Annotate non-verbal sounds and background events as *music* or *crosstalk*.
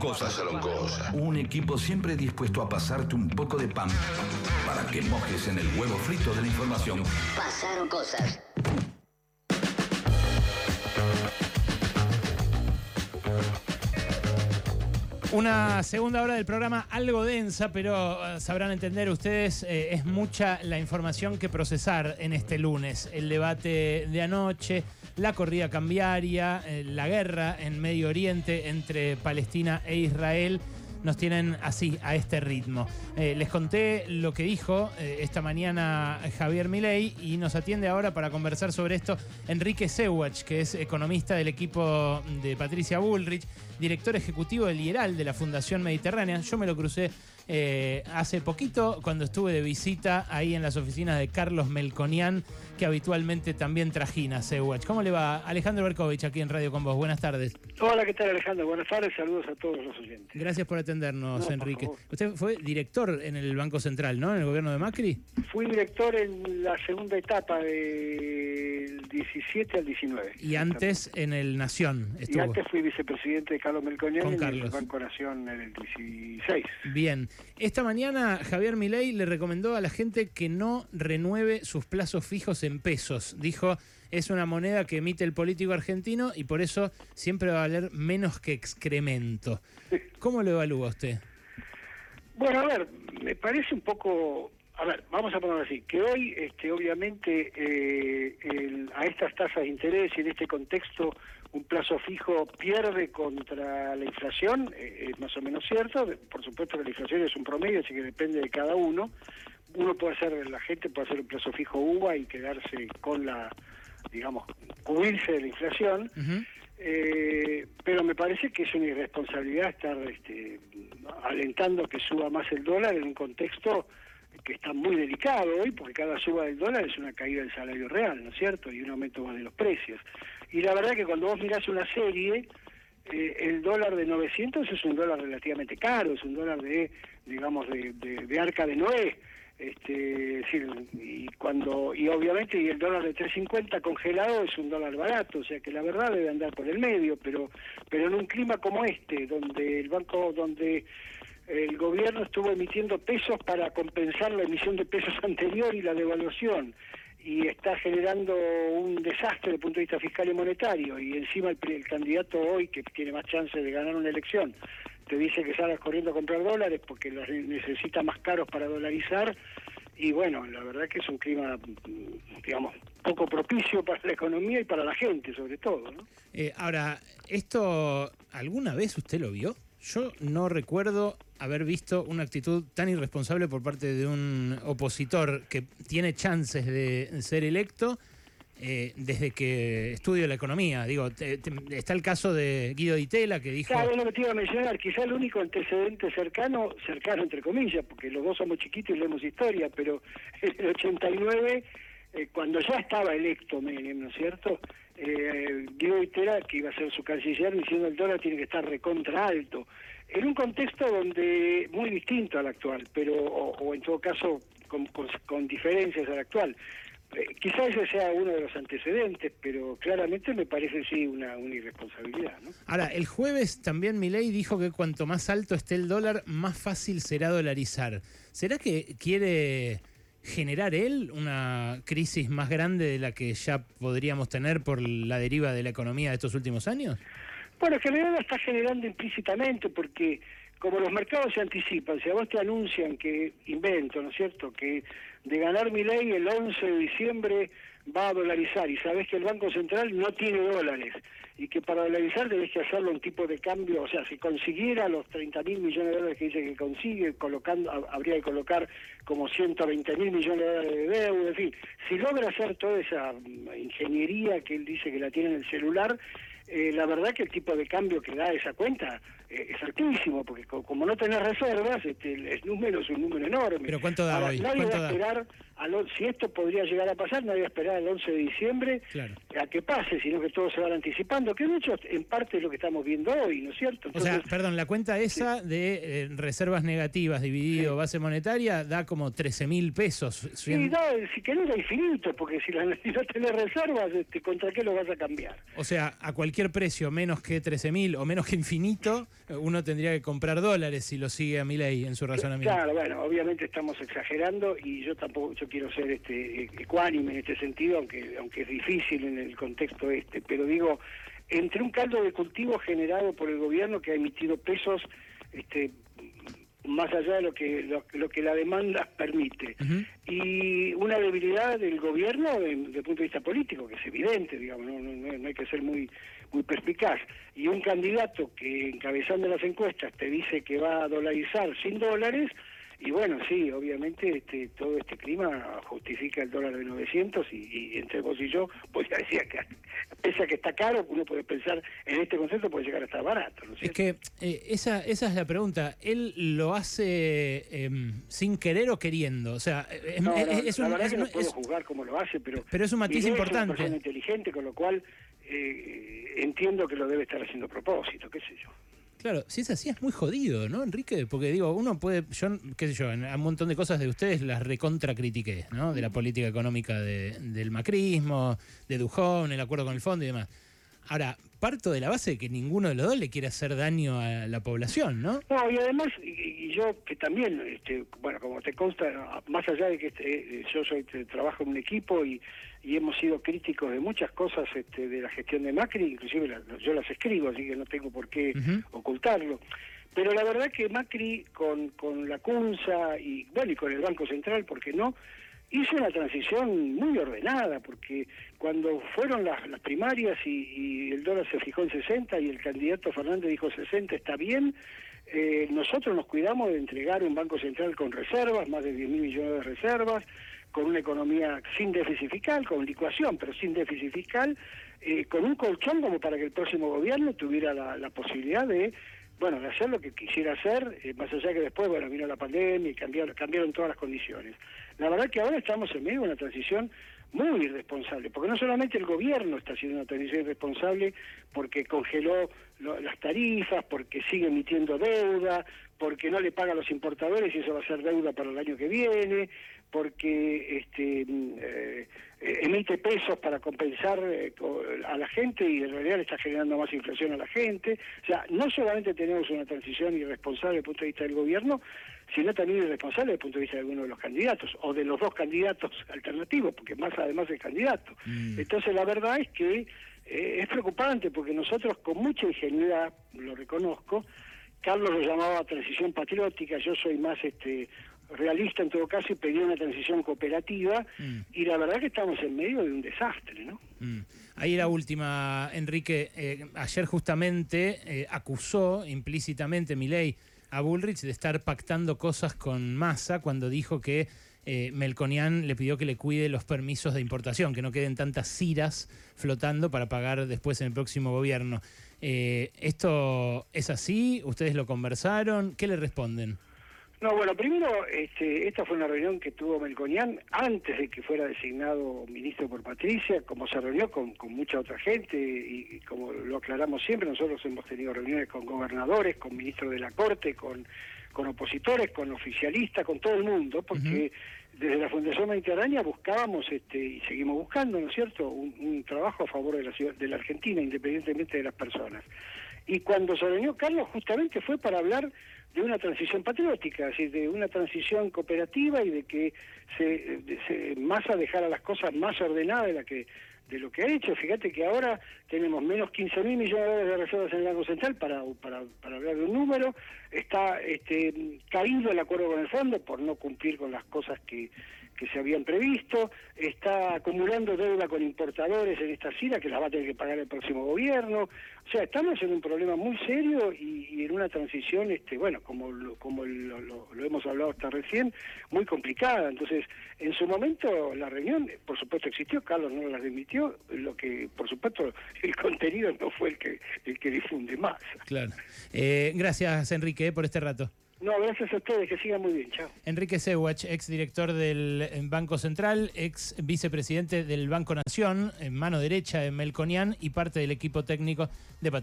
cosas. Pasaron cosas. Un equipo siempre dispuesto a pasarte un poco de pan para que mojes en el huevo frito de la información. Pasaron cosas. Una segunda hora del programa algo densa, pero eh, sabrán entender ustedes, eh, es mucha la información que procesar en este lunes. El debate de anoche, la corrida cambiaria, eh, la guerra en Medio Oriente entre Palestina e Israel nos tienen así, a este ritmo. Eh, les conté lo que dijo eh, esta mañana Javier Milei y nos atiende ahora para conversar sobre esto Enrique Sewach, que es economista del equipo de Patricia Bullrich, director ejecutivo del IERAL de la Fundación Mediterránea. Yo me lo crucé eh, hace poquito cuando estuve de visita ahí en las oficinas de Carlos Melconian, que habitualmente también trajina Sewach. ¿Cómo le va? Alejandro Berkovich aquí en Radio con vos. Buenas tardes. Hola, ¿qué tal Alejandro? Buenas tardes, saludos a todos los oyentes. Gracias por atendernos, No, Enrique. Usted fue director en el Banco Central, ¿no? En el gobierno de Macri. Fui director en la segunda etapa del 17 al 19. Y antes en el Nación Y antes fui vicepresidente de Carlos Melconian Con en el Banco Nación en el 16. Bien. Esta mañana Javier Milei le recomendó a la gente que no renueve sus plazos fijos en pesos. Dijo, es una moneda que emite el político argentino y por eso siempre va a valer menos que excremento. ¿Cómo lo evalúa usted? Bueno, a ver, me parece un poco... A ver, vamos a ponerlo así, que hoy, este, obviamente, eh, el- a estas tasas de interés y en este contexto un plazo fijo pierde contra la inflación, eh, es más o menos cierto, por supuesto que la inflación es un promedio, así que depende de cada uno. Uno puede hacer, la gente puede hacer un plazo fijo UVA y quedarse con la, digamos, cubrirse de la inflación. Eh, pero me parece que es una irresponsabilidad estar este, alentando que suba más el dólar en un contexto que está muy delicado hoy, porque cada suba del dólar es una caída del salario real, ¿no es cierto? Y un aumento más de los precios. Y la verdad que cuando vos mirás una serie, eh, el dólar de 900 es un dólar relativamente caro, es un dólar de, digamos, de, de- de arca de Noé. Este, es decir, y cuando y obviamente y el dólar de 3.50 congelado es un dólar barato, o sea que la verdad debe andar por el medio, pero pero en un clima como este, donde el banco donde el gobierno estuvo emitiendo pesos para compensar la emisión de pesos *laughs* anterior y la devaluación y está generando un desastre desde el punto de vista fiscal y monetario y encima el, candidato hoy que tiene más chances de ganar una elección te dice que salgas corriendo a comprar dólares porque los necesita más caros para dolarizar y bueno, la verdad que es un clima, digamos, poco propicio *laughs* para la economía y para la gente sobre todo, ¿no? Eh, ahora, ¿esto alguna vez usted lo vio? Yo no recuerdo haber visto una actitud tan irresponsable por parte de un opositor que tiene chances de ser electo eh, desde que estudio la economía. Digo, te- está el caso de Guido Di Tella que dijo... Claro, lo que te iba a mencionar, quizá el único antecedente cercano, cercano entre comillas, porque los dos somos chiquitos y leemos historia, pero en el 89, eh, cuando ya estaba electo Menem, ¿no es cierto? Eh, Itera, que iba a ser su canciller, diciendo el dólar tiene que estar recontra alto, en un contexto donde muy distinto al actual, pero o, en todo caso con, con- diferencias al actual. Eh, quizá ese sea uno de los antecedentes, pero claramente me parece sí una, una irresponsabilidad, ¿no? Ahora, el jueves también Milei dijo que cuanto más alto esté el dólar, más fácil será dolarizar. ¿Será que quiere generar él una crisis más grande de la que ya podríamos tener por la deriva de la economía de estos últimos años? Bueno, en general lo está generando implícitamente porque como los mercados se anticipan, si a vos te anuncian que, invento, ¿no es cierto?, que de ganar mi ley el 11 de diciembre va a dolarizar. Y sabés que el Banco Central no tiene dólares. Y que para dolarizar tenés que hacerlo un tipo de cambio, o sea, si consiguiera los 30 mil millones de dólares que dice que consigue, colocando, ha- habría que colocar como 120 mil millones de dólares de deuda, en fin, si logra hacer toda esa mm, ingeniería que él dice que la tiene en el celular, eh, la verdad que el tipo de cambio que da esa cuenta es altísimo, porque co- como no tenés reservas, este, el, número es un número enorme. Pero ¿cuánto da Ahora, hoy? Nadie ¿Cuánto va a da? esperar, al on- si esto podría llegar a pasar, nadie va a esperar al 11 de diciembre Claro. a que pase, sino que todos se van anticipando, que de hecho en parte es lo que estamos viendo hoy, ¿no es cierto? O sea, perdón, la cuenta esa de eh, reservas negativas dividido base monetaria da como 13 mil pesos. Sí, no, si querés era infinito, porque si, la, *laughs* si no tenés reservas, este, ¿contra qué lo vas a cambiar? O sea, a cualquier precio menos que 13 mil o menos que infinito, uno tendría que comprar dólares si lo sigue a Milei en su razonamiento. Claro, bueno, obviamente estamos exagerando y yo tampoco yo quiero ser este ecuánime en este sentido, aunque aunque es difícil en el contexto este, pero digo, entre un caldo de cultivo generado por el gobierno que ha emitido pesos este más allá de lo que lo, que la demanda permite y una debilidad del gobierno desde el punto de vista político que es evidente digamos no, no, hay que ser muy muy perspicaz y un candidato que encabezando las encuestas te dice que va a dolarizar sin dólares y bueno, sí, obviamente este, todo este clima justifica el dólar de 900 y, entre vos y yo, *laughs* pues decía que pese a que está caro, uno puede pensar en este concepto puede llegar a estar barato. ¿no es que eh, esa, esa es la pregunta. ¿Él lo hace em, sin querer o queriendo? O sea, es, no, es, la verdad que no puedo juzgar cómo lo hace, pero... Pero es un matiz importante. Es una persona inteligente, con lo cual eh, entiendo que lo debe estar haciendo a propósito, qué sé yo. Claro, si es así es muy jodido, ¿no, Enrique? Porque digo, uno puede, yo, qué sé yo, en un montón de cosas de ustedes las recontra critiqué, ¿no? De la política económica del macrismo, de Dujón, el acuerdo con el fondo y demás. Ahora, parto de la base de que ninguno de los dos le quiere hacer daño a la población, ¿no? No, y además, y, yo que también, este, bueno, como te consta, más allá de que este, yo soy trabajo en un equipo y, hemos sido críticos de muchas cosas este, de la gestión de Macri, inclusive yo las escribo, así que no tengo por qué ocultarlo. Pero la verdad que Macri con, con la CUNSA y, bueno, y con el Banco Central, ¿por qué no?, hizo una transición muy ordenada, porque cuando fueron las, primarias y, el dólar se fijó en 60 y el candidato Fernández dijo 60 está bien, eh, nosotros nos cuidamos de entregar un Banco Central con reservas, más de 10 mil millones de reservas, con una economía sin déficit fiscal, con licuación, pero sin déficit fiscal, eh, con un colchón como para que el próximo gobierno tuviera la posibilidad de bueno, de hacer lo que quisiera hacer, eh, más allá que después, bueno, vino la pandemia y cambiaron, cambiaron todas las condiciones. La verdad que ahora estamos en medio de una transición muy irresponsable, porque no solamente el gobierno está haciendo una transición irresponsable porque congeló las tarifas, porque sigue emitiendo deuda, porque no le paga a los importadores y eso va a ser deuda para el año que viene, porque este, mm, eh, emite pesos para compensar eh, a la gente y en realidad le está generando más inflación a la gente. O sea, no solamente tenemos una transición irresponsable desde el punto de vista del gobierno, sino también irresponsable desde el punto de vista de alguno de los candidatos, o de los dos candidatos *laughs* alternativos, porque más además es candidato. Mm. Entonces la verdad es que eh, es preocupante, porque nosotros con mucha ingenuidad, lo reconozco, Carlos lo llamaba transición patriótica, yo soy más este realista en todo caso y pedía una transición cooperativa mm. y la verdad que estamos en medio de un desastre, ¿no? Mm. Ahí la última, Enrique, eh, ayer justamente eh, acusó implícitamente Milei a Bullrich de estar pactando cosas con Massa cuando dijo que eh, Melconian le pidió que le cuide los permisos de importación, que no queden tantas ciras flotando para pagar después en el próximo gobierno. ¿Esto es así? ¿Ustedes lo conversaron? ¿Qué le responden? No, bueno, primero, este, esta fue una reunión que tuvo Melconian antes de que fuera designado ministro por Patricia, como se reunió con, mucha otra gente y, como lo aclaramos siempre, nosotros hemos tenido reuniones con gobernadores, con ministros de la Corte, con, con opositores, con oficialistas, con todo el mundo, porque desde la Fundación Mediterránea buscábamos este, y seguimos buscando, ¿no es cierto?, un, un trabajo a favor de la, ciudad, de la Argentina, independientemente de las personas. Y cuando se reunió Carlos justamente fue para hablar de una transición patriótica, es de una transición cooperativa y de que se, se Massa dejara las cosas más ordenadas de la que de lo que ha hecho. Fíjate que ahora tenemos menos 15 mil millones de dólares de reservas en el Banco Central, para hablar de un número. Está este, caído el acuerdo con el fondo por no cumplir con las cosas que, que se habían previsto, está acumulando deuda con importadores en esta sila que la va a tener que pagar el próximo gobierno. O sea, estamos en un problema muy serio y, en una transición, este, bueno, como, lo, como lo, hemos hablado hasta recién, muy complicada. Entonces, en su momento la reunión, por supuesto, existió, Carlos no la admitió, lo que, por supuesto, el contenido no fue el que, el que difunde más. Claro. Eh, gracias, Enrique, por este rato. No, gracias a ustedes, que sigan muy bien, chao. Enrique Sewach, ex director del eh, Banco Central, ex vicepresidente del Banco Nación, en mano derecha de Melconian y parte del equipo técnico de